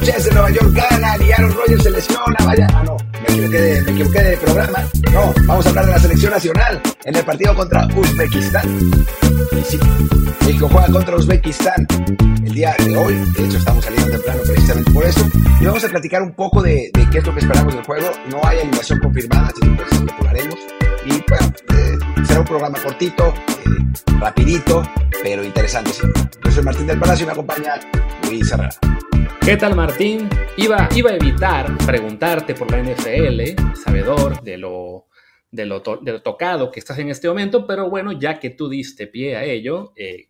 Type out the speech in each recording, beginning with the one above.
Los de Nueva York ganan y Aaron Rodgers se lesiona. Vaya, ah, no, me equivoqué, de, me equivoqué de programa. No, vamos a hablar de la selección nacional en el partido contra Uzbekistán. Sí, México juega contra Uzbekistán el día de hoy. De hecho, estamos saliendo temprano precisamente por eso. Y vamos a platicar un poco de, de qué es lo que esperamos del juego. No hay animación confirmada, así que pues especularemos. Y bueno, eh, será un programa cortito, eh, rapidito, pero interesante. Sí. Yo soy Martín del Palacio y me acompaña Luis Herrera. ¿Qué tal Martín? Iba, iba a evitar preguntarte por la NFL, sabedor de lo, de, lo to- de lo tocado que estás en este momento, pero bueno, ya que tú diste pie a ello, eh,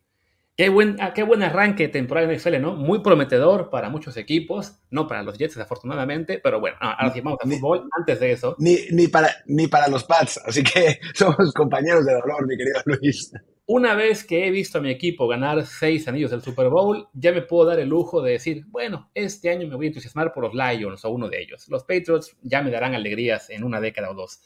qué, buen, ah, qué buen arranque de temporada de NFL, ¿no? Muy prometedor para muchos equipos, no para los Jets desafortunadamente, pero bueno, ah, ahora sí vamos a Ni- fútbol. Antes de eso, Ni, ni, para, ni para los Pats, así que somos compañeros de dolor, mi querido Luis. Una vez que he visto a mi equipo ganar seis anillos del Super Bowl, ya me puedo dar el lujo de decir, bueno, este año me voy a entusiasmar por los Lions o uno de ellos. Los Patriots ya me darán alegrías en una década o dos.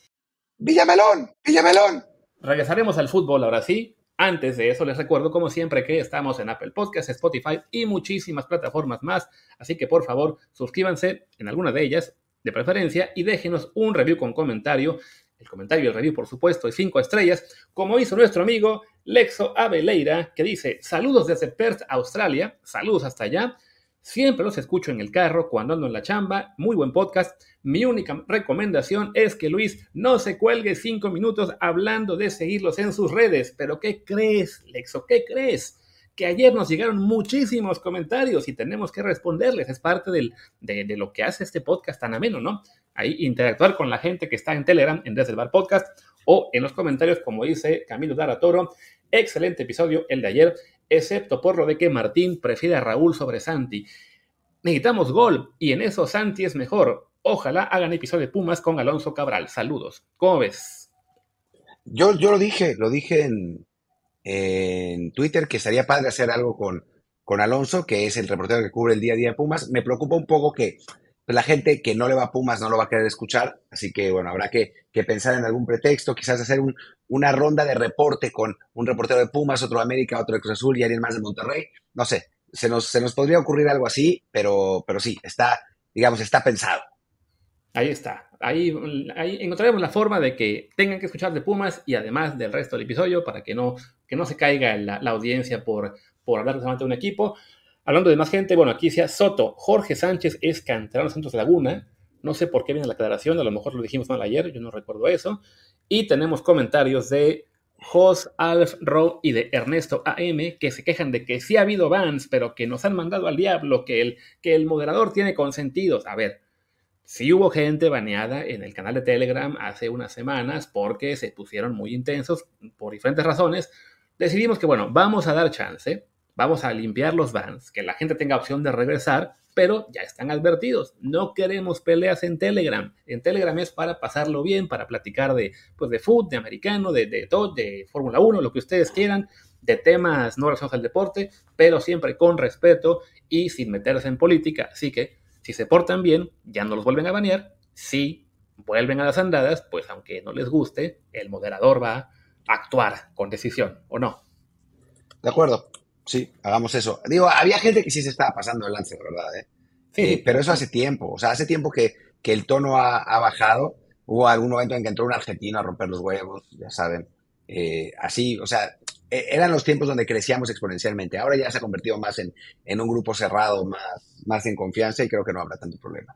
Villamelón, Villamelón. Regresaremos al fútbol ahora sí. Antes de eso, les recuerdo, como siempre, que estamos en Apple Podcasts, Spotify y muchísimas plataformas más. Así que, por favor, suscríbanse en alguna de ellas, de preferencia, y déjenos un review con comentario. El comentario y el review, por supuesto, y cinco estrellas, como hizo nuestro amigo Lexo Aveleira, que dice: Saludos desde Perth, Australia. Saludos hasta allá. Siempre los escucho en el carro cuando ando en la chamba. Muy buen podcast. Mi única recomendación es que Luis no se cuelgue cinco minutos hablando de seguirlos en sus redes. Pero ¿qué crees, Lexo? ¿Qué crees? Que ayer nos llegaron muchísimos comentarios y tenemos que responderles. Es parte del- de, lo que hace este podcast tan ameno, ¿no? Ahí interactuar con la gente que está en Telegram, en Desde Bar Podcast, o en los comentarios, como dice Camilo Dara Toro. Excelente episodio el de ayer, excepto por lo de que Martín prefiere a Raúl sobre Santi. Necesitamos gol y en eso Santi es mejor. Ojalá hagan episodio de Pumas con Alonso Cabral. Saludos. ¿Cómo ves? Yo, yo lo dije, lo dije en, en Twitter que estaría padre hacer algo con, con Alonso, que es el reportero que cubre el día a día de Pumas. Me preocupa un poco que la gente que no le va a Pumas no lo va a querer escuchar, así que bueno, habrá que, que pensar en algún pretexto, quizás hacer un- una ronda de reporte con un reportero de Pumas, otro de América, otro de Cruz Azul y alguien más de Monterrey. No sé, se nos, se nos podría ocurrir algo así, pero, pero sí, está, digamos, está pensado. Ahí está. Ahí, ahí encontraremos la forma de que tengan que escuchar de Pumas y además del resto del episodio para que no, que no se caiga la, la audiencia por, por hablar solamente de un equipo. Hablando de más gente, bueno, aquí decía Soto, Jorge Sánchez es canterano Santos Laguna. No sé por qué viene la aclaración, a lo mejor lo dijimos mal ayer, yo no recuerdo eso. Y tenemos comentarios de Jos, Alf, Ro y de Ernesto AM que se quejan de que sí ha habido bans, pero que nos han mandado al diablo, que el, que el moderador tiene consentidos. A ver, sí hubo gente baneada en el canal de Telegram hace unas semanas porque se pusieron muy intensos por diferentes razones. Decidimos que, bueno, vamos a dar chance, vamos a limpiar los bans, que la gente tenga opción de regresar, pero ya están advertidos. No queremos peleas en Telegram. En Telegram es para pasarlo bien, para platicar de, pues, de fútbol, de americano, de, de todo, de Fórmula 1, lo que ustedes quieran, de temas no relacionados al deporte, pero siempre con respeto y sin meterse en política. Así que si se portan bien, ya no los vuelven a banear. Si vuelven a las andadas, pues aunque no les guste, el moderador va a actuar con decisión, ¿o no? De acuerdo, sí, hagamos eso. Digo, había gente que sí se estaba pasando el lance, ¿verdad? ¿eh? Sí, Eh, pero eso hace tiempo, o sea, hace tiempo que, que el tono ha, ha bajado. Hubo algún momento en que entró un argentino a romper los huevos, ya saben. Eh, así, o sea, eh, eran los tiempos donde crecíamos exponencialmente. Ahora ya se ha convertido más en, en un grupo cerrado, más, más en confianza y creo que no habrá tanto problema.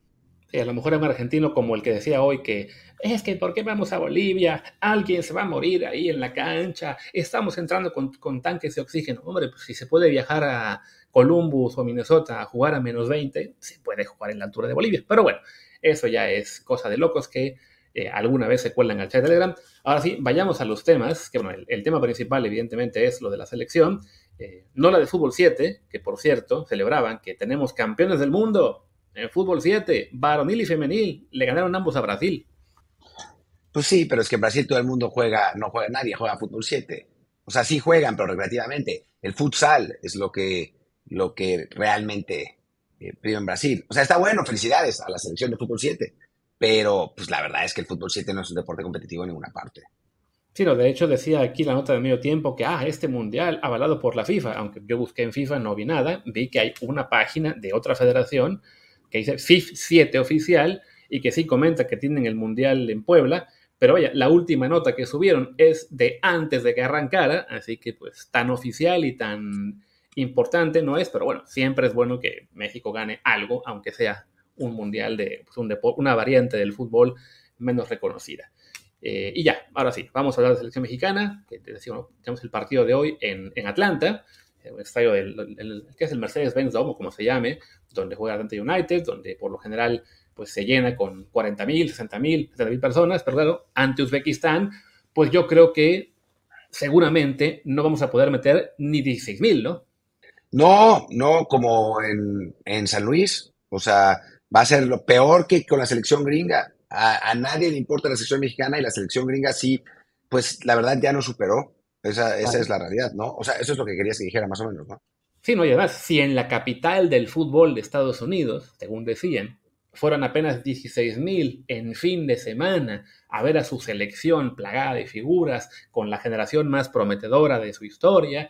Sí, a lo mejor un argentino como el que decía hoy que es que ¿por qué vamos a Bolivia? Alguien se va a morir ahí en la cancha. Estamos entrando con, con tanques de oxígeno. Hombre, pues si se puede viajar a Columbus o Minnesota a jugar a menos 20, se puede jugar en la altura de Bolivia. Pero bueno, eso ya es cosa de locos que eh, alguna vez se cuelan al chat de Telegram. Ahora sí, vayamos a los temas, que bueno, el, el tema principal evidentemente es lo de la selección, eh, no la de fútbol 7, que por cierto celebraban que tenemos campeones del mundo en fútbol 7, varonil y femenil, le ganaron ambos a Brasil. Pues sí, pero es que en Brasil todo el mundo juega, no juega nadie, juega fútbol 7. O sea, sí juegan, pero recreativamente. El futsal es lo que, lo que realmente eh, prima en Brasil. O sea, está bueno, felicidades a la selección de fútbol 7. Pero, pues la verdad es que el fútbol 7 no es un deporte competitivo en ninguna parte. Sí, no, de hecho decía aquí la nota de medio tiempo que, ah, este mundial avalado por la FIFA, aunque yo busqué en FIFA no vi nada, vi que hay una página de otra federación que dice FIF 7 oficial y que sí comenta que tienen el mundial en Puebla, pero vaya, la última nota que subieron es de antes de que arrancara, así que pues tan oficial y tan importante no es, pero bueno, siempre es bueno que México gane algo, aunque sea un mundial de pues, un una variante del fútbol menos reconocida. Eh, y ya, ahora sí, vamos a hablar de selección mexicana, que tenemos el partido de hoy en, en Atlanta, el estadio del, que es el Mercedes-Benz Dome, como se llame, donde juega Atlanta United, donde por lo general pues se llena con 40.000, 60.000, 70.000 personas, pero claro, ante Uzbekistán, pues yo creo que seguramente no vamos a poder meter ni 16.000, ¿no? No, no como en, en San Luis, o sea, va a ser lo peor que con la selección gringa a, nadie le importa la selección mexicana y la selección gringa sí, pues la verdad ya no superó. Esa, esa es la realidad, ¿no? O sea, eso es lo que querías que dijera más o menos, ¿no? Sí, no, y además, si en la capital del fútbol de Estados Unidos, según decían, fueron apenas 16 mil en fin de semana a ver a su selección plagada de figuras con la generación más prometedora de su historia,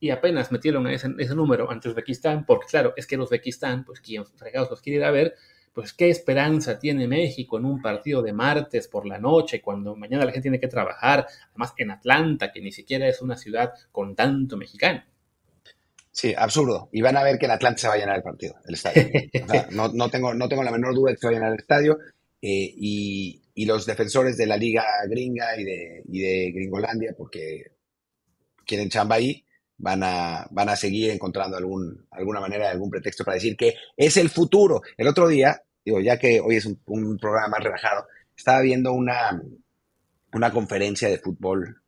y apenas metieron ese, número ante Uzbekistán, porque claro, es que Uzbekistán, pues quien fregados los quiere ir a ver, pues qué esperanza tiene México en un partido de martes por la noche, cuando mañana la gente tiene que trabajar, además en Atlanta, que ni siquiera es una ciudad con tanto mexicano. Sí, absurdo. Y van a ver que en Atlanta se va a llenar el partido, el estadio. no, tengo, no tengo la menor duda de que se va a llenar el estadio. Eh, y, los defensores de la liga gringa y de, y de Gringolandia, porque quieren chamba ahí, van a, van a seguir encontrando algún, alguna manera, algún pretexto para decir que es el futuro. El otro día, digo, ya que hoy es un, programa más relajado, estaba viendo una, una conferencia de fútbol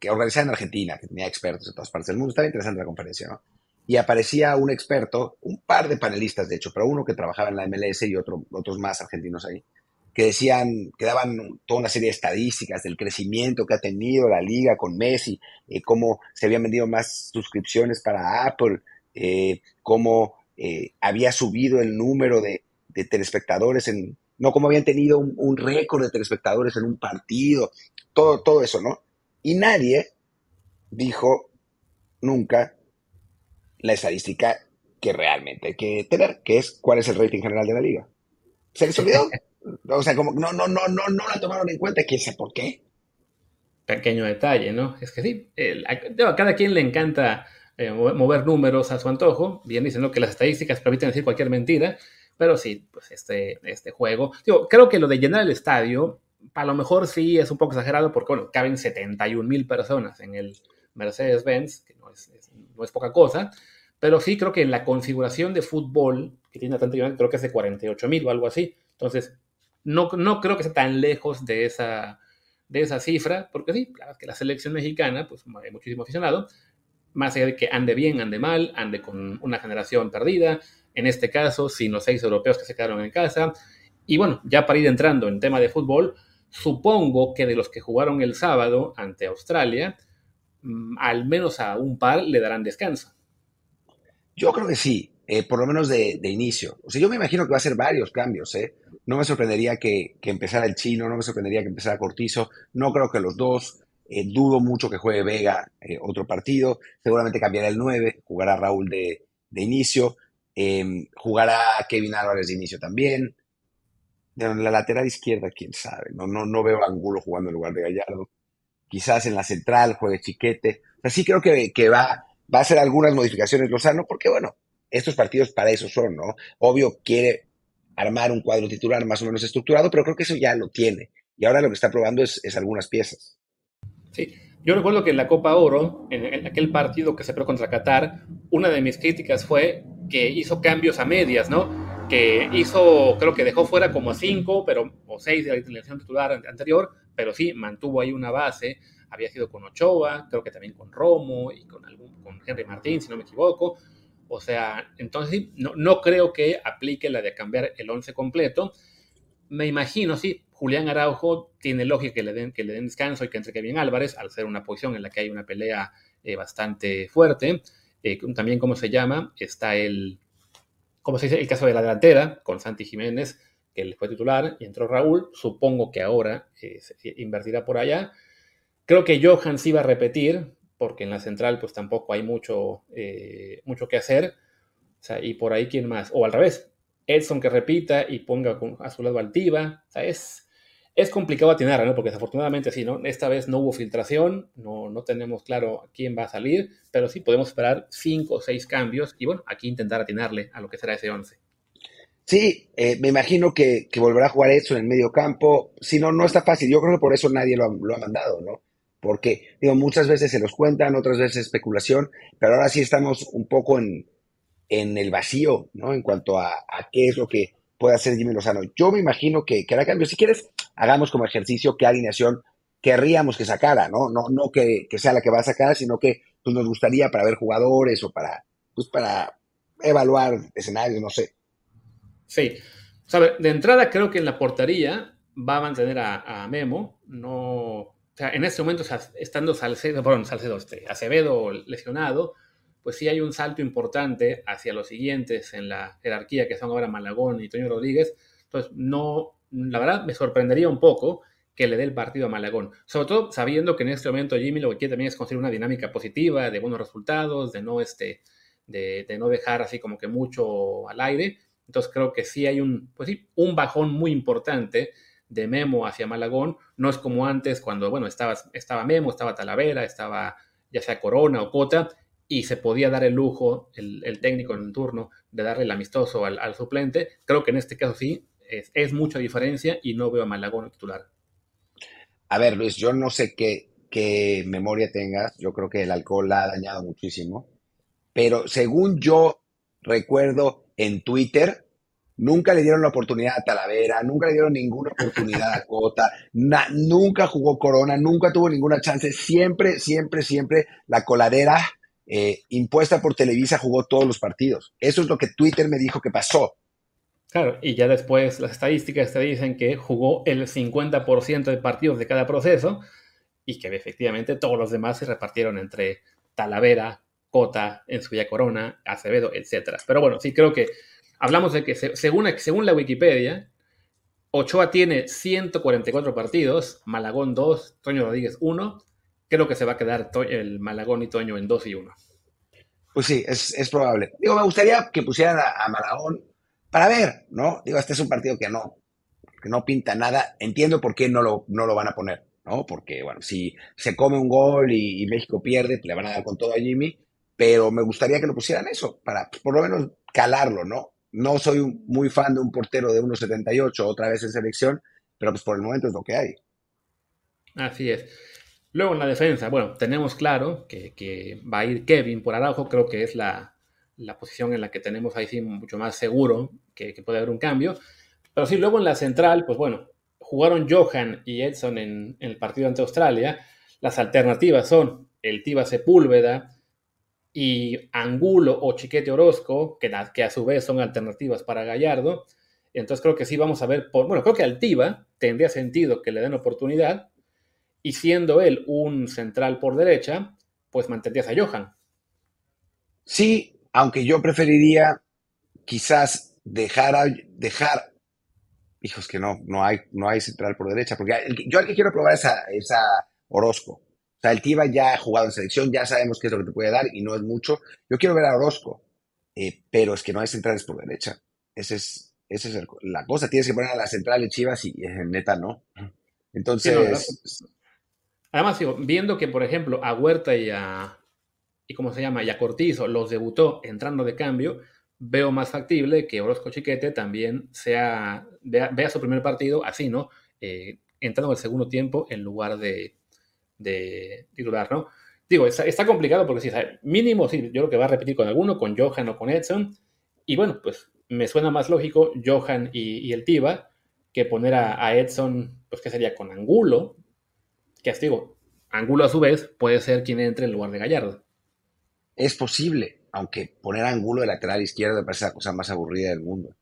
que organizaba en Argentina, que tenía expertos de todas partes del mundo. Estaba interesante la conferencia, ¿no? Y aparecía un experto, un par de panelistas, de hecho, pero uno que trabajaba en la MLS y otro, otros más argentinos ahí, que decían, que daban toda una serie de estadísticas del crecimiento que ha tenido la liga con Messi, eh, cómo se habían vendido más suscripciones para Apple, eh, cómo eh, había subido el número de, telespectadores en, no como habían tenido un, récord de telespectadores en un partido, todo, todo eso, ¿no? Y nadie dijo nunca la estadística que realmente hay que tener, que es cuál es el rating general de la liga. ¿Se les olvidó? O sea, como no, no, no, no, no la tomaron en cuenta, quién sabe por qué. Pequeño detalle, ¿no? Es que sí, a cada quien le encanta eh, mover números a su antojo. Bien dicen ¿no? que las estadísticas permiten decir cualquier mentira, pero sí, pues este, este juego. Digo, creo que lo de llenar el estadio, a lo mejor sí es un poco exagerado porque, bueno, caben 71 mil personas en el Mercedes-Benz, que no es, poca cosa, pero sí creo que en la configuración de fútbol que tiene Atlanta creo que es de 48 mil o algo así. Entonces, no, no creo que esté tan lejos de esa, de esa cifra, porque sí, claro, que la selección mexicana, pues hay muchísimo aficionado, más allá que ande bien, ande mal, ande con una generación perdida, en este caso, sin los seis europeos que se quedaron en casa. Y bueno, ya para ir entrando en tema de fútbol, supongo que de los que jugaron el sábado ante Australia, mm, al menos a un par le darán descanso. Yo creo que sí, eh, por lo menos de, inicio. O sea, yo me imagino que va a ser varios cambios, ¿eh? No me sorprendería que, empezara el chino, no me sorprendería que empezara Cortizo, no creo que los dos. Eh, dudo mucho que juegue Vega eh, otro partido. Seguramente cambiará el 9, jugará Raúl de, inicio, em, jugará Kevin Álvarez de inicio también. De la lateral izquierda, quién sabe. No, no, no veo a Angulo jugando en lugar de Gallardo. Quizás en la central juegue Chiquete. O sí creo que, que va, va a hacer algunas modificaciones Lozano, porque bueno, estos partidos para eso son, ¿no? Obvio quiere armar un cuadro titular más o menos estructurado, pero creo que eso ya lo tiene. Y ahora lo que está probando es, algunas piezas. Sí, yo recuerdo que en la Copa Oro, en, aquel partido que se perdió contra Qatar, una de mis críticas fue que hizo cambios a medias, ¿no? Que hizo, creo que dejó fuera como cinco, pero, o seis de la selección titular anterior, pero sí mantuvo ahí una base. Había sido con Ochoa, creo que también con Romo y con, algún, con Henry Martín, si no me equivoco o sea, entonces no, no creo que aplique la de cambiar el 11 completo. Me imagino, sí, Julián Araujo tiene lógica que le den, que le den descanso y que entre Kevin Álvarez, al ser una posición en la que hay una pelea eh, bastante fuerte. Eh, también, ¿cómo se llama? Está el, ¿cómo se dice? El caso de la delantera, con Santi Jiménez, que él fue titular y entró Raúl. Supongo que ahora eh, invertirá por allá. Creo que Johan sí va a repetir, porque en la central pues tampoco hay mucho, eh, mucho que hacer. O sea, y por ahí quién más. O al revés, Edson que repita y ponga a su lado Altiva. O sea, es, es complicado atinar, ¿no? Porque desafortunadamente sí, ¿no? Esta vez no hubo filtración, no, no tenemos claro quién va a salir, pero sí podemos esperar cinco o seis cambios y bueno, aquí intentar atinarle a lo que será ese 11. Sí, eh, me imagino que, volverá a jugar eso en el medio campo. Si no, no está fácil. Yo creo que por eso nadie lo ha, lo ha mandado, ¿no? Porque, digo, muchas veces se los cuentan, otras veces especulación, pero ahora sí estamos un poco en, en el vacío, ¿no? En cuanto a, qué es lo que puede hacer Jimmy Lozano. Yo me imagino que, que hará cambio. Si quieres, hagamos como ejercicio qué alineación querríamos que sacara, ¿no? No, no que, sea la que va a sacar, sino que pues, nos gustaría para ver jugadores o para, pues, para evaluar escenarios, no sé. Sí. de entrada creo que en la portería va a mantener a, Memo. No, o sea, en este momento, estando Salcedo, perdón, Salcedo, este, Acevedo lesionado, pues sí hay un salto importante hacia los siguientes en la jerarquía, que son ahora Malagón y Toño Rodríguez. Entonces, no, la verdad me sorprendería un poco que le dé el partido a Malagón. Sobre todo sabiendo que en este momento Jimmy lo que quiere también es construir una dinámica positiva, de buenos resultados, de no, este, de, no dejar así como que mucho al aire. Entonces creo que sí hay un, pues sí, un bajón muy importante de Memo hacia Malagón. No es como antes cuando, bueno, estaba, estaba Memo, estaba Talavera, estaba ya sea Corona o Cota, y se podía dar el lujo, el, técnico en turno, de darle el amistoso al, suplente. Creo que en este caso sí, es, mucha diferencia y no veo a Malagón titular. A ver, Luis, yo no sé qué, qué memoria tengas, yo creo que el alcohol la ha dañado muchísimo, pero según yo recuerdo en Twitter, nunca le dieron la oportunidad a Talavera, nunca le dieron ninguna oportunidad a Cota, nunca jugó Corona, nunca tuvo ninguna chance, siempre, siempre, siempre la coladera eh, impuesta por Televisa jugó todos los partidos. Eso es lo que Twitter me dijo que pasó. Claro, y ya después las estadísticas te dicen que jugó el 50% de partidos de cada proceso y que efectivamente todos los demás se repartieron entre Talavera, Cota, Ensuya Corona, Acevedo, etc. Pero bueno, sí creo que hablamos de que según, según la Wikipedia, Ochoa tiene 144 partidos, Malagón 2, Toño Rodríguez 1, creo que se va a quedar el Malagón y Toño en 2 y 1. Pues sí, es, probable. Digo, me gustaría que pusieran a, Malagón para ver, ¿no? Digo, este es un partido que no, que no pinta nada. Entiendo por qué no lo, no lo van a poner, ¿no? Porque, bueno, si se come un gol y, México pierde, le van a dar con todo a Jimmy, pero me gustaría que lo pusieran eso, para por lo menos calarlo, ¿no? No soy muy fan de un portero de 1.78 otra vez en selección, pero pues por el momento es lo que hay. Así es. Luego en la defensa, bueno, tenemos claro que, va a ir Kevin por Araujo, creo que es la, posición en la que tenemos ahí sí mucho más seguro que, puede haber un cambio. Pero sí, luego en la central, pues bueno, jugaron Johan y Edson en, el partido ante Australia. Las alternativas son el Tiva Sepúlveda y Angulo o Chiquete Orozco, que, a su vez son alternativas para Gallardo. Entonces creo que sí vamos a ver, por, bueno, creo que al Tiva tendría sentido que le den oportunidad, y siendo él un central por derecha, pues mantendrías a Johan. Sí, aunque yo preferiría quizás dejar, a, dejar hijos que no, no hay, no hay central por derecha, porque yo al que quiero probar es a, Orozco. O sea, el Tiva ya ha jugado en selección, ya sabemos qué es lo que te puede dar y no es mucho. Yo quiero ver a Orozco, eh, pero es que no hay centrales por derecha. Esa es, esa es la cosa. Tienes que poner a la central de Chivas y neta no. Entonces, Además, viendo que, por ejemplo, a Huerta y a, y ¿cómo se llama? Y Cortizo los debutó entrando de cambio, veo más factible que Orozco Chiquete también sea, vea, su primer partido así, ¿no? Eh, entrando en el segundo tiempo en lugar de, titular, ¿no? Digo, está, complicado porque sí, mínimo, sí, yo creo que va a repetir con alguno, con Johan o con Edson. Y bueno, pues me suena más lógico Johan y, el Tiva que poner a, a, Edson, pues que sería con Angulo, que digo, Angulo a su vez puede ser quien entre en lugar de Gallardo. Es posible, aunque poner a Angulo de lateral izquierdo me parece la cosa más aburrida del mundo.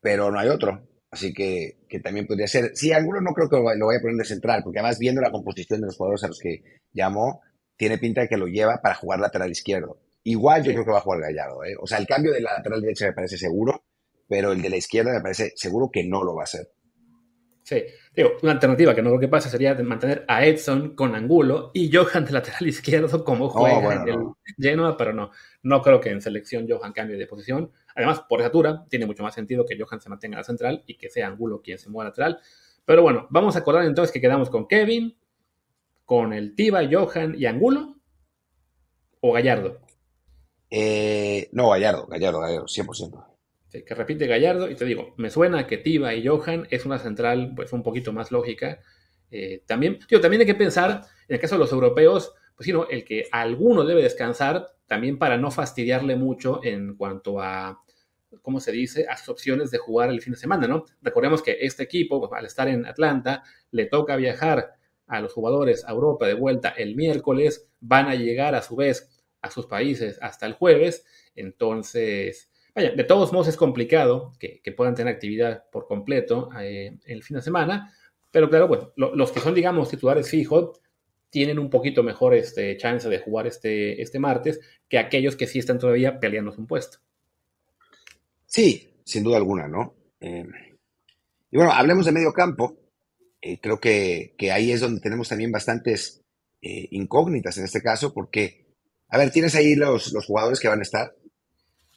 Pero no hay otro. Así que, también podría ser. Sí, Angulo no creo que lo vaya a poner de central, porque además viendo la composición de los jugadores a los que llamó, tiene pinta de que lo lleva para jugar lateral izquierdo. Igual yo creo que va a jugar Gallardo. ¿eh? O sea, el cambio de la lateral derecha me parece seguro, pero el de la izquierda me parece seguro que no lo va a hacer. Sí, digo, una alternativa que no creo que pase sería mantener a Edson con Angulo y Johan de lateral izquierdo como juega en el Genoa, pero no, no creo que en selección Johan cambie de posición. Además, por estatura, tiene mucho más sentido que Johan se mantenga a la central y que sea Angulo quien se mueva lateral. Pero bueno, vamos a acordar entonces que quedamos con Kevin, con el Tiba, Johan y Angulo o Gallardo. Eh, no, Gallardo, Gallardo, Gallardo, 100%. Sí, que repite Gallardo, y te digo, me suena que Tiba y Johan es una central pues un poquito más lógica. Eh, también, tío, también hay que pensar, en el caso de los europeos, pues sí, el que alguno debe descansar, también para no fastidiarle mucho en cuanto a, ¿cómo se dice?, a sus opciones de jugar el fin de semana, ¿no? Recordemos que este equipo, pues, al estar en Atlanta, le toca viajar a los jugadores a Europa de vuelta el miércoles, van a llegar a su vez a sus países hasta el jueves, entonces, vaya, de todos modos es complicado que, puedan tener actividad por completo eh, el fin de semana, pero claro, bueno, los que son, digamos, titulares fijos, tienen un poquito mejor este, chance de jugar este, este martes que aquellos que sí están todavía peleando un puesto. Sí, sin duda alguna, ¿no? Eh, y bueno, hablemos de medio campo. Eh, creo que, ahí es donde tenemos también bastantes incógnitas en este caso, porque, a ver, tienes ahí los jugadores que van a estar.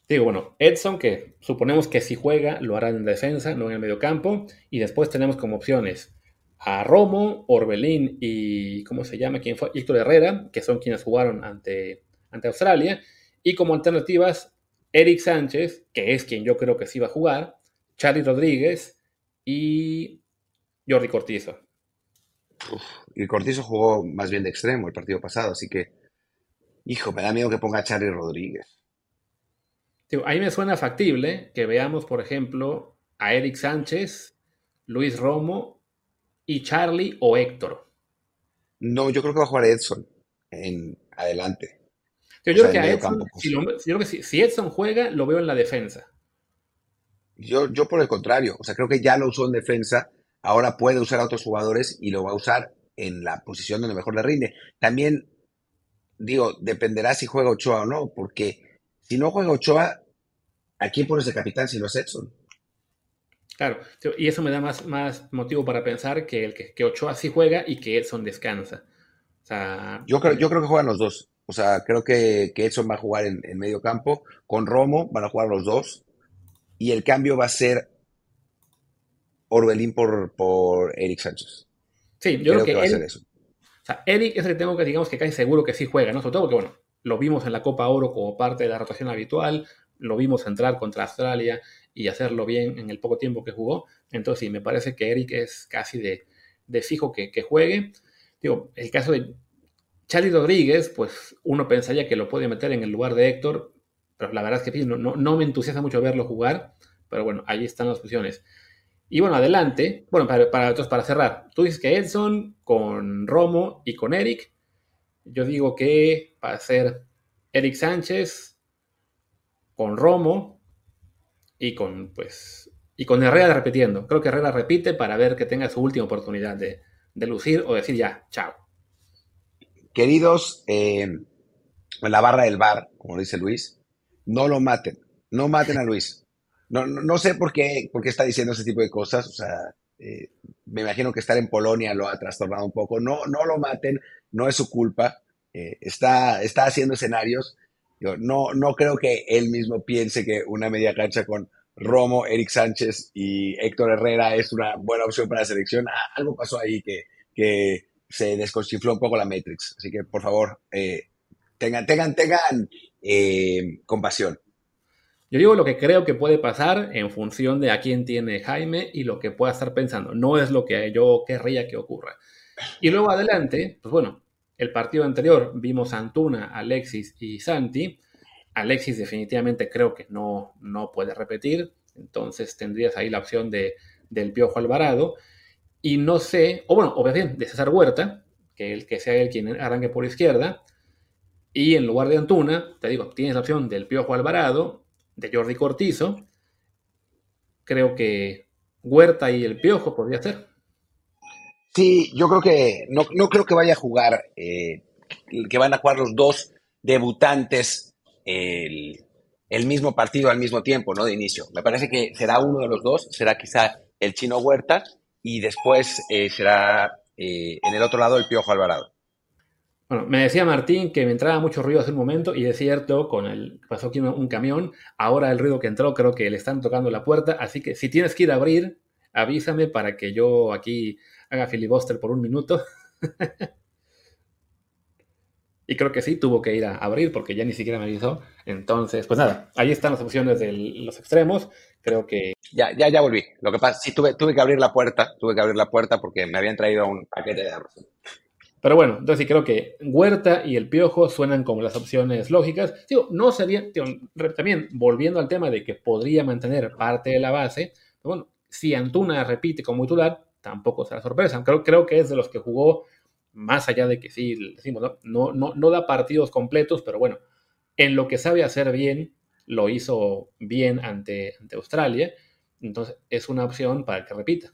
Digo, bueno, Edson, que suponemos que si juega, lo hará en defensa, no en el medio campo. Y después tenemos como opciones a Romo, Orbelín y, ¿cómo se llama? ¿Quién fue? Héctor Herrera, que son quienes jugaron ante, ante Australia. Y como alternativas, Eric Sánchez, que es quien yo creo que sí va a jugar, Charlie Rodríguez y Jordi Cortizo. y Cortizo jugó más bien de extremo el partido pasado, así que, hijo, me da miedo que ponga a Charlie Rodríguez. A mí me suena factible que veamos, por ejemplo, a Eric Sánchez, Luis Romo y Charlie o Héctor. No, yo creo que va a jugar Edson en adelante. Yo, creo que a Edson, si, Edson juega, lo veo en la defensa. Yo, yo por el contrario, o sea, creo que ya lo usó en defensa, ahora puede usar a otros jugadores y lo va a usar en la posición donde mejor le rinde. También, digo, dependerá si juega Ochoa o no, porque si no juega Ochoa, ¿a quién pones de capitán si no es Edson? Claro, y eso me da más, más motivo para pensar que, el que, Ochoa sí juega y que Edson descansa. yo, creo, yo creo que juegan los dos. O sea, creo que, que Edson va a jugar en, medio campo. Con Romo van a jugar los dos. Y el cambio va a ser Orbelín por, por Eric Sánchez. Sí, yo creo, que, va a ser eso. O sea, Eric es el que tengo que, digamos, que casi seguro que sí juega, ¿no? Sobre todo porque, bueno, lo vimos en la Copa Oro como parte de la rotación habitual, lo vimos entrar contra Australia y hacerlo bien en el poco tiempo que jugó. Entonces, sí, me parece que Eric es casi de, fijo que, juegue. Digo, el caso de Charlie Rodríguez, pues uno pensaría que lo puede meter en el lugar de Héctor, pero la verdad es que no, no, me entusiasma mucho verlo jugar. Pero bueno, ahí están las opciones. Y bueno, adelante. Bueno, para, para, para cerrar, tú dices que Edson con Romo y con Eric. Yo digo que va a ser Eric Sánchez con Romo, y con, pues, y con Herrera repitiendo. Creo que Herrera repite para ver que tenga su última oportunidad de, lucir o decir ya, chao. Queridos, eh, la barra del bar, como dice Luis, no lo maten, no maten a Luis. No, no, sé por qué, por qué está diciendo ese tipo de cosas, o sea, eh, me imagino que estar en Polonia lo ha trastornado un poco. No, no lo maten, no es su culpa. Eh, está, está haciendo escenarios no, no creo que él mismo piense que una media cancha con Romo, Eric Sánchez y Héctor Herrera es una buena opción para la selección. Ah, algo pasó ahí que, se desconchifló un poco la Matrix. Así que, por favor, eh, tengan, tengan, tengan eh, compasión. Yo digo lo que creo que puede pasar en función de a quién tiene Jaime y lo que pueda estar pensando. No es lo que yo querría que ocurra. Y luego adelante, pues bueno, el partido anterior vimos Antuna, Alexis y Santi. Alexis definitivamente creo que no, no puede repetir, entonces tendrías ahí la opción de, del Piojo Alvarado. Y no sé, o bueno, o bien de César Huerta, que el que sea él quien arranque por izquierda. Y en lugar de Antuna, te digo, tienes la opción del Piojo Alvarado, de Jordi Cortizo. Creo que Huerta y el Piojo podría ser. Sí, yo creo que no, no creo que vaya a jugar, eh, que van a jugar los dos debutantes el, mismo partido al mismo tiempo, ¿no? De inicio. Me parece que será uno de los dos, será quizá el chino Huerta y después eh, será eh, en el otro lado el Piojo Alvarado. Bueno, me decía Martín que me entraba mucho ruido hace un momento y es cierto, con el pasó aquí un, camión, ahora el ruido que entró creo que le están tocando la puerta, así que si tienes que ir a abrir, avísame para que yo aquí haga filibuster por un minuto. y creo que sí, tuvo que ir a abrir porque ya ni siquiera me avisó. Entonces, pues nada, ahí están las opciones de los extremos. Creo que... Ya, ya, ya volví. Lo que pasa, sí, tuve, tuve que abrir la puerta, tuve que abrir la puerta porque me habían traído un paquete de arroz. Pero bueno, entonces sí creo que Huerta y el Piojo suenan como las opciones lógicas. Digo, no sería, también volviendo al tema de que podría mantener parte de la base, bueno, si Antuna repite como titular, tampoco será sorpresa. Creo, creo que es de los que jugó, más allá de que sí, decimos, ¿no? No, no, da partidos completos, pero bueno, en lo que sabe hacer bien, lo hizo bien ante, ante Australia. Entonces es una opción para que repita.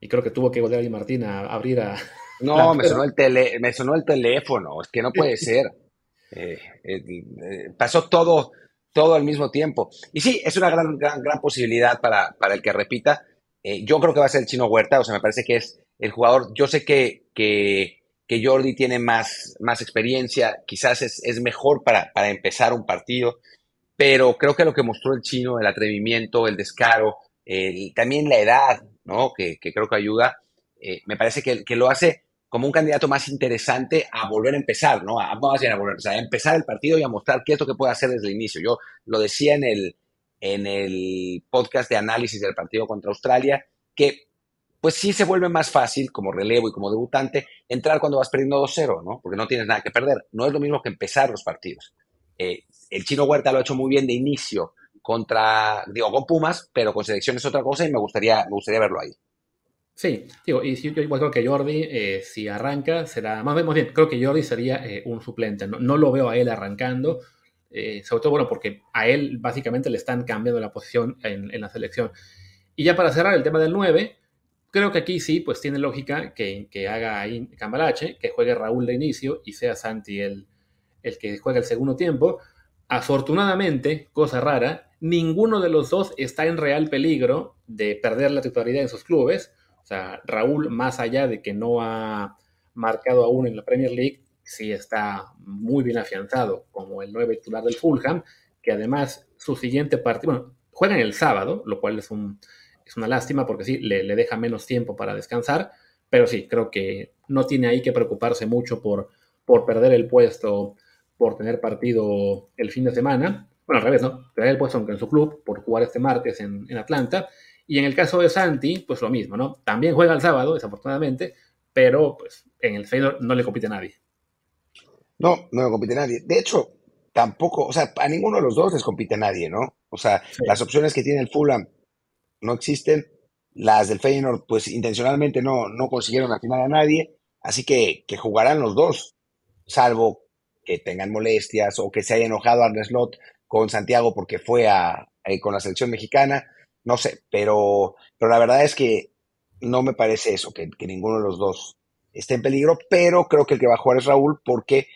Y creo que tuvo que volver a Martín a abrir a. No, me sonó, el tele, me sonó el teléfono. Es que no puede ser. Eh, eh, eh, pasó todo, todo al mismo tiempo. Y sí, es una gran, gran, gran posibilidad para, para el que repita. yo creo que va a ser el chino Huerta. O sea, me parece que es el jugador. Yo sé que, que, que Jordi tiene más, más experiencia. Quizás es, es mejor para, para empezar un partido. Pero creo que lo que mostró el chino, el atrevimiento, el descaro, también la edad, ¿no? Que, creo que ayuda, eh, me parece que, que, lo hace como un candidato más interesante a volver a empezar, ¿no? A, a volver empezar el partido y a mostrar qué es lo que puede hacer desde el inicio. Yo lo decía en el, en el podcast de análisis del partido contra Australia, que pues sí se vuelve más fácil como relevo y como debutante entrar cuando vas perdiendo 2-0, ¿no? Porque no tienes nada que perder. No es lo mismo que empezar los partidos. Eh, el chino Huerta lo ha hecho muy bien de inicio, contra, digo, con Pumas, pero con selección es otra cosa y me gustaría, me gustaría verlo ahí. Sí, digo, y yo igual creo que Jordi, eh, si arranca, será, más, bien, creo que Jordi sería eh, un suplente, no, lo veo a él arrancando, eh, sobre todo, bueno, porque a él básicamente le están cambiando la posición en, la selección. Y ya para cerrar el tema del 9, creo que aquí sí, pues tiene lógica que, que haga ahí Cambalache, que juegue Raúl de inicio y sea Santi el, el que juegue el segundo tiempo. Afortunadamente, cosa rara, ninguno de los dos está en real peligro de perder la titularidad en sus clubes. Sea, Raúl, más allá de que no ha marcado aún en la Premier League, sí está muy bien afianzado como el nueve titular del Fulham, que además su siguiente partido, bueno, juegan el sábado, lo cual es, un, es una lástima porque sí, le, deja menos tiempo para descansar, pero sí, creo que no tiene ahí que preocuparse mucho por, perder el puesto, por tener partido el fin de semana bueno, al revés, ¿no? Traer el puesto en su club por jugar este martes en, Atlanta. Y en el caso de Santi, pues lo mismo, ¿no? También juega el sábado, desafortunadamente, pero pues en el Feyenoord no le compite a nadie. No, no le compite a nadie. De hecho, tampoco, o sea, a ninguno de los dos les compite a nadie, ¿no? O sea, las opciones que tiene el Fulham no existen. Las del Feyenoord, pues intencionalmente no, no consiguieron afinar a nadie. Así que, que jugarán los dos, salvo que tengan molestias o que se haya enojado Arne Slot con Santiago porque fue a, con la selección mexicana, no sé, pero, pero la verdad es que no me parece eso, que, ninguno de los dos esté en peligro, pero creo que el que va a jugar es Raúl porque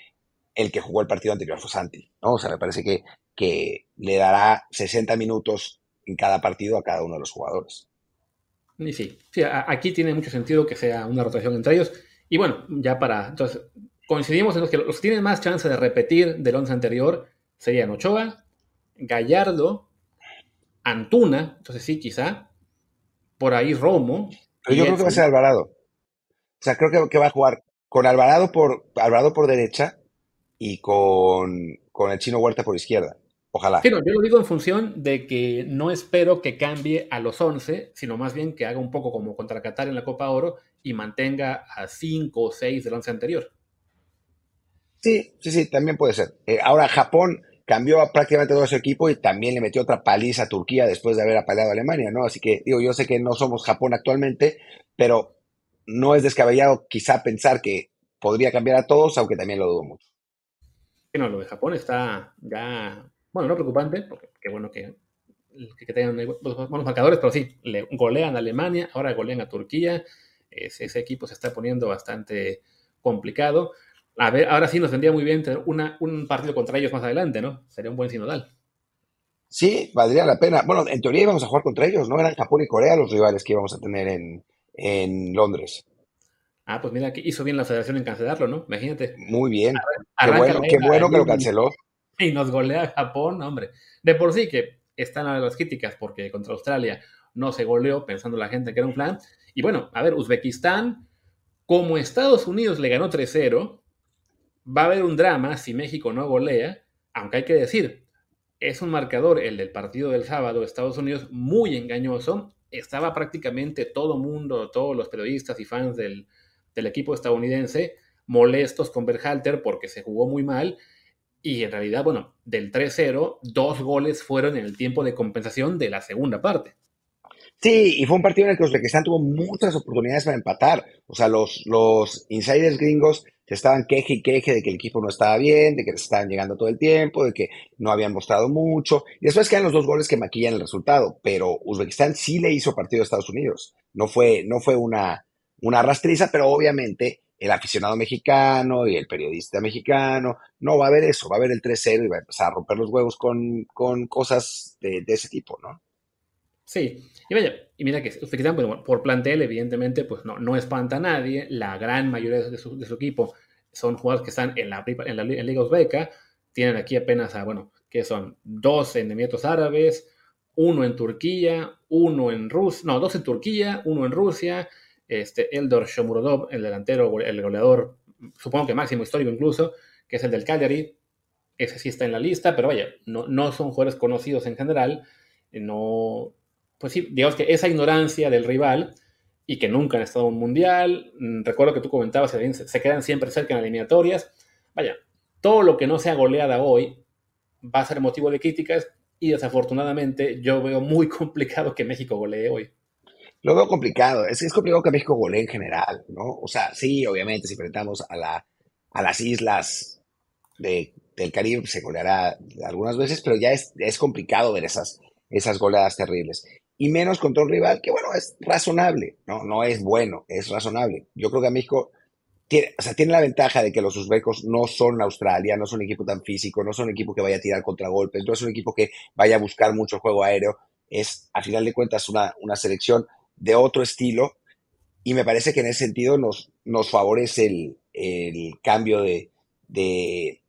el que jugó el partido anterior fue Santi, ¿no? O sea, me parece que, que le dará 60 minutos en cada partido a cada uno de los jugadores. Y sí, sí, aquí tiene mucho sentido que sea una rotación entre ellos. Y bueno, ya para, entonces, coincidimos en los que los que tienen más chance de repetir del once anterior serían Ochoa, Gallardo, Antuna, entonces sí, quizá, por ahí Romo. Pero yo creo que va a ser Alvarado. O sea, creo que, va a jugar con Alvarado por, Alvarado por derecha y con, el chino Huerta por izquierda. Ojalá. yo lo digo en función de que no espero que cambie a los 11, sino más bien que haga un poco como contra Qatar en la Copa Oro y mantenga a 5 o 6 del once anterior. Sí, sí, sí, también puede ser. Eh, ahora, Japón, cambió prácticamente todo su equipo y también le metió otra paliza a Turquía después de haber apaleado a Alemania, ¿no? Así que, digo, yo sé que no somos Japón actualmente, pero no es descabellado quizá pensar que podría cambiar a todos, aunque también lo dudo mucho. No, lo de Japón está ya, bueno, no preocupante, porque qué bueno que, que tengan buenos marcadores, pero sí, le golean a Alemania, ahora golean a Turquía, ese equipo se está poniendo bastante complicado. A ver, ahora sí nos vendría muy bien tener una, un partido contra ellos más adelante, ¿no? Sería un buen sinodal. Sí, valdría la pena. Bueno, en teoría íbamos a jugar contra ellos, ¿no? Eran Japón y Corea los rivales que íbamos a tener en, en Londres. Ah, pues mira, que hizo bien la federación en cancelarlo, ¿no? Imagínate. Muy bien. qué bueno, qué bueno que lo canceló. Y nos golea Japón, hombre. De por sí que están las críticas porque contra Australia no se goleó pensando la gente que era un plan. Y bueno, a ver, Uzbekistán, como Estados Unidos le ganó 3-0, va a haber un drama si México no golea, aunque hay que decir, es un marcador, el del partido del sábado, Estados Unidos, muy engañoso. Estaba prácticamente todo mundo, todos los periodistas y fans del, del equipo estadounidense molestos con Berhalter porque se jugó muy mal. Y en realidad, bueno, del 3-0, dos goles fueron en el tiempo de compensación de la segunda parte. Sí, y fue un partido en el que Uzbekistán tuvo muchas oportunidades para empatar. O sea, los, los insiders gringos estaban queje y queje de que el equipo no estaba bien, de que les estaban llegando todo el tiempo, de que no habían mostrado mucho. Y después quedan los dos goles que maquillan el resultado. Pero Uzbekistán sí le hizo partido a Estados Unidos. No fue, no fue una, una rastriza, pero obviamente el aficionado mexicano y el periodista mexicano no va a ver eso, va a ver el 3-0 y va a empezar a romper los huevos con, con cosas de, ese tipo, ¿no? Sí, y vaya, y mira que Uzbekistán, bueno, por plantel, evidentemente, pues no, no espanta a nadie. La gran mayoría de su equipo son jugadores que están en la, en la, Liga Uzbeca. Tienen aquí apenas a, bueno, que son dos en Emiratos Árabes, uno en Turquía, uno en Rusia, no, dos en Turquía, uno en Rusia, este, Eldor Shomurodov, el delantero, el goleador, supongo que máximo histórico incluso, que es el del Cagliari, ese sí está en la lista, pero vaya, no, no son jugadores conocidos en general, no, pues sí, digamos que esa ignorancia del rival y que nunca han estado en un mundial, mm, recuerdo que tú comentabas se quedan siempre cerca en eliminatorias, vaya, todo lo que no sea goleada hoy va a ser motivo de críticas y desafortunadamente yo veo muy complicado que México golee hoy. Lo veo complicado, es, es complicado que México golee en general, ¿no? O sea, sí, obviamente si enfrentamos a, la, a las islas de, del Caribe se goleará algunas veces, pero ya es, complicado ver esas goleadas terribles y menos contra un rival que, bueno, es razonable, ¿no? No es bueno, es razonable. Yo creo que México tiene, o sea, tiene la ventaja de que los uzbecos no son Australia, no son un equipo tan físico, no son un equipo que vaya a tirar contragolpes, no es un equipo que vaya a buscar mucho juego aéreo. Es, a final de cuentas, una, una selección de otro estilo y me parece que en ese sentido nos, nos favorece el, el cambio de, de,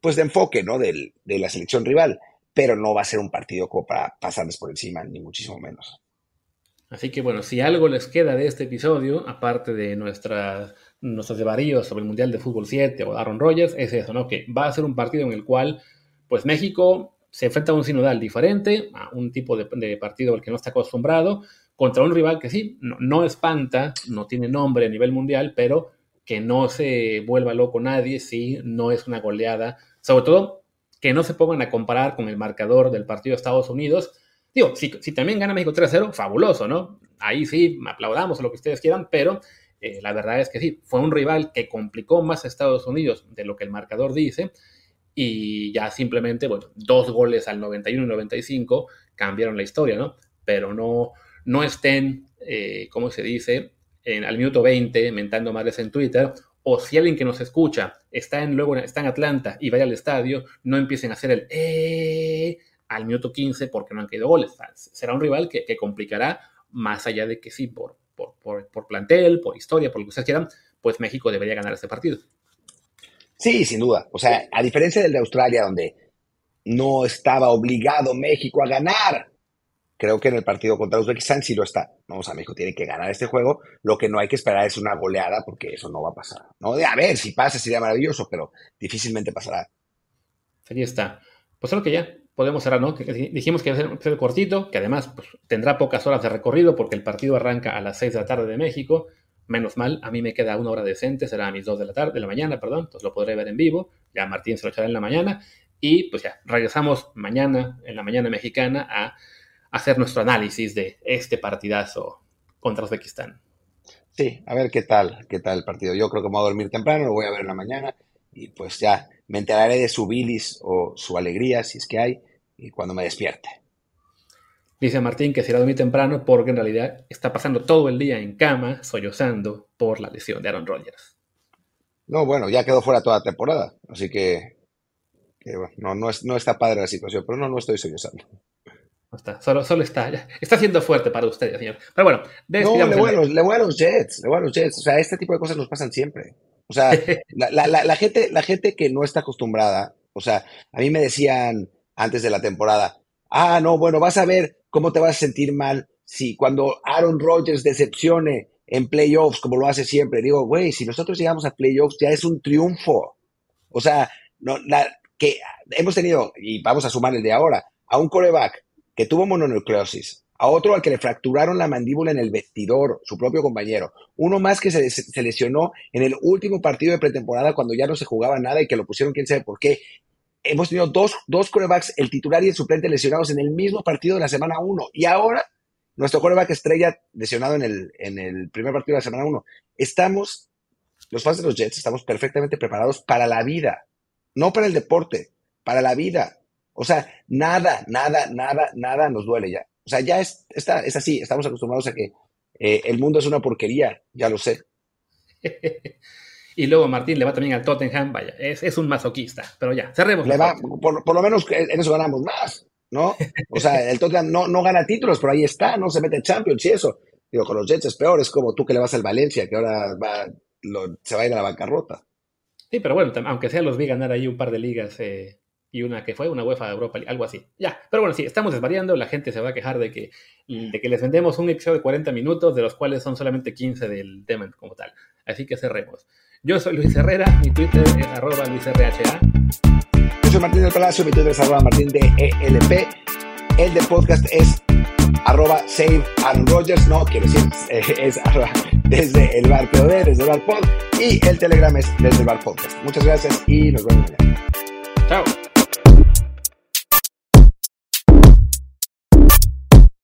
pues de enfoque, ¿no? Del, de la selección rival pero no va a ser un partido como para pasarles por encima, ni muchísimo menos. Así que bueno, si algo les queda de este episodio, aparte de nuestras, nuestros sobre el Mundial de Fútbol 7 o Aaron Rodgers, es eso, ¿no? Que va a ser un partido en el cual, pues México se enfrenta a un sinodal diferente, a un tipo de, partido al que no está acostumbrado, contra un rival que sí, no, no, espanta, no tiene nombre a nivel mundial, pero que no se vuelva loco nadie si no es una goleada, sobre todo que no se pongan a comparar con el marcador del partido de Estados Unidos. Digo, si, también gana México 3-0, fabuloso, ¿no? Ahí sí, aplaudamos lo que ustedes quieran, pero eh, la verdad es que sí, fue un rival que complicó más a Estados Unidos de lo que el marcador dice y ya simplemente, bueno, dos goles al 91 y 95 cambiaron la historia, ¿no? Pero no, no estén, eh, ¿cómo se dice? En, al minuto 20 mentando madres en Twitter o si alguien que nos escucha está en, luego está en Atlanta y vaya al estadio, no empiecen a hacer el eh al minuto 15 porque no han caído goles. Será un rival que, complicará más allá de que sí, por, por, por, plantel, por historia, por lo que ustedes quieran, pues México debería ganar este partido. Sí, sin duda. O sea, a diferencia del de Australia, donde no estaba obligado México a ganar, Creo que en el partido contra Uzbekistán sí lo está. Vamos a México tiene que ganar este juego. Lo que no hay que esperar es una goleada porque eso no va a pasar. ¿no? A ver, si pasa sería maravilloso, pero difícilmente pasará. Ahí está. Pues creo que ya podemos cerrar, ¿no? Dijimos que iba a ser cortito, que además pues, tendrá pocas horas de recorrido porque el partido arranca a las 6 de la tarde de México. Menos mal, a mí me queda una hora decente, será a mis 2 de la tarde, de la mañana, perdón, entonces lo podré ver en vivo. Ya Martín se lo echará en la mañana. Y pues ya, regresamos mañana, en la mañana mexicana, a hacer nuestro análisis de este partidazo contra Uzbekistán. Sí, a ver qué tal, qué tal el partido. Yo creo que me voy a dormir temprano, lo voy a ver en la mañana y pues ya me enteraré de su bilis o su alegría, si es que hay, y cuando me despierte. Dice Martín que se irá a dormir temprano porque en realidad está pasando todo el día en cama, sollozando por la lesión de Aaron Rodgers. No, bueno, ya quedó fuera toda la temporada, así que, no, no, es, no está padre la situación, pero no, no estoy sollozando. Está, solo, solo está, está siendo fuerte para ustedes, señor. Pero bueno, no, le voy, a los, le voy a los Jets, le voy a los Jets, o sea, este tipo de cosas nos pasan siempre. O sea, la, la, la, gente, la gente que no está acostumbrada, o sea, a mí me decían antes de la temporada, ah, no, bueno, vas a ver cómo te vas a sentir mal si cuando Aaron Rodgers decepcione en playoffs como lo hace siempre. Digo, güey, si nosotros llegamos a playoffs ya es un triunfo. O sea, no, la, que hemos tenido, y vamos a sumar el de ahora, a un coreback que tuvo mononucleosis, a otro al que le fracturaron la mandíbula en el vestidor, su propio compañero, uno más que se, se, lesionó en el último partido de pretemporada cuando ya no se jugaba nada y que lo pusieron quién sabe por qué. Hemos tenido dos, dos corebacks, el titular y el suplente lesionados en el mismo partido de la semana 1 y ahora nuestro coreback estrella lesionado en el, en el primer partido de la semana 1. Estamos, los fans de los Jets, estamos perfectamente preparados para la vida, no para el deporte, para la vida. O sea, nada, nada, nada, nada nos duele ya. O sea, ya es, está, es así, estamos acostumbrados a que eh, el mundo es una porquería, ya lo sé. y luego Martín le va también al Tottenham, vaya, es, un masoquista, pero ya, cerremos. Le va, por, por, lo menos en eso ganamos más. ¿no? O sea, el Tottenham no, no gana títulos, pero ahí está, no se mete en Champions y eso. Digo, con los Jets es peor, es como tú que le vas al Valencia, que ahora va, se va a ir a la bancarrota. Sí, pero bueno, aunque sea los vi ganar ahí un par de ligas eh, y una que fue una UEFA Europa, algo así. Ya, pero bueno, sí, estamos desvariando, la gente se va a quejar de que, de que les vendemos un episodio de 40 minutos, de los cuales son solamente 15 del tema como tal. Así que cerremos. Yo soy Luis Herrera, mi Twitter es arroba luisrha soy Martín del Palacio, mi Twitter es arroba Martín de ELP. El de podcast es arroba save Aaron Rodgers, no, quiero decir, es arroba desde el bar POD, desde el bar pod, y el Telegram es desde el bar podcast. Muchas gracias y nos vemos mañana. Chao.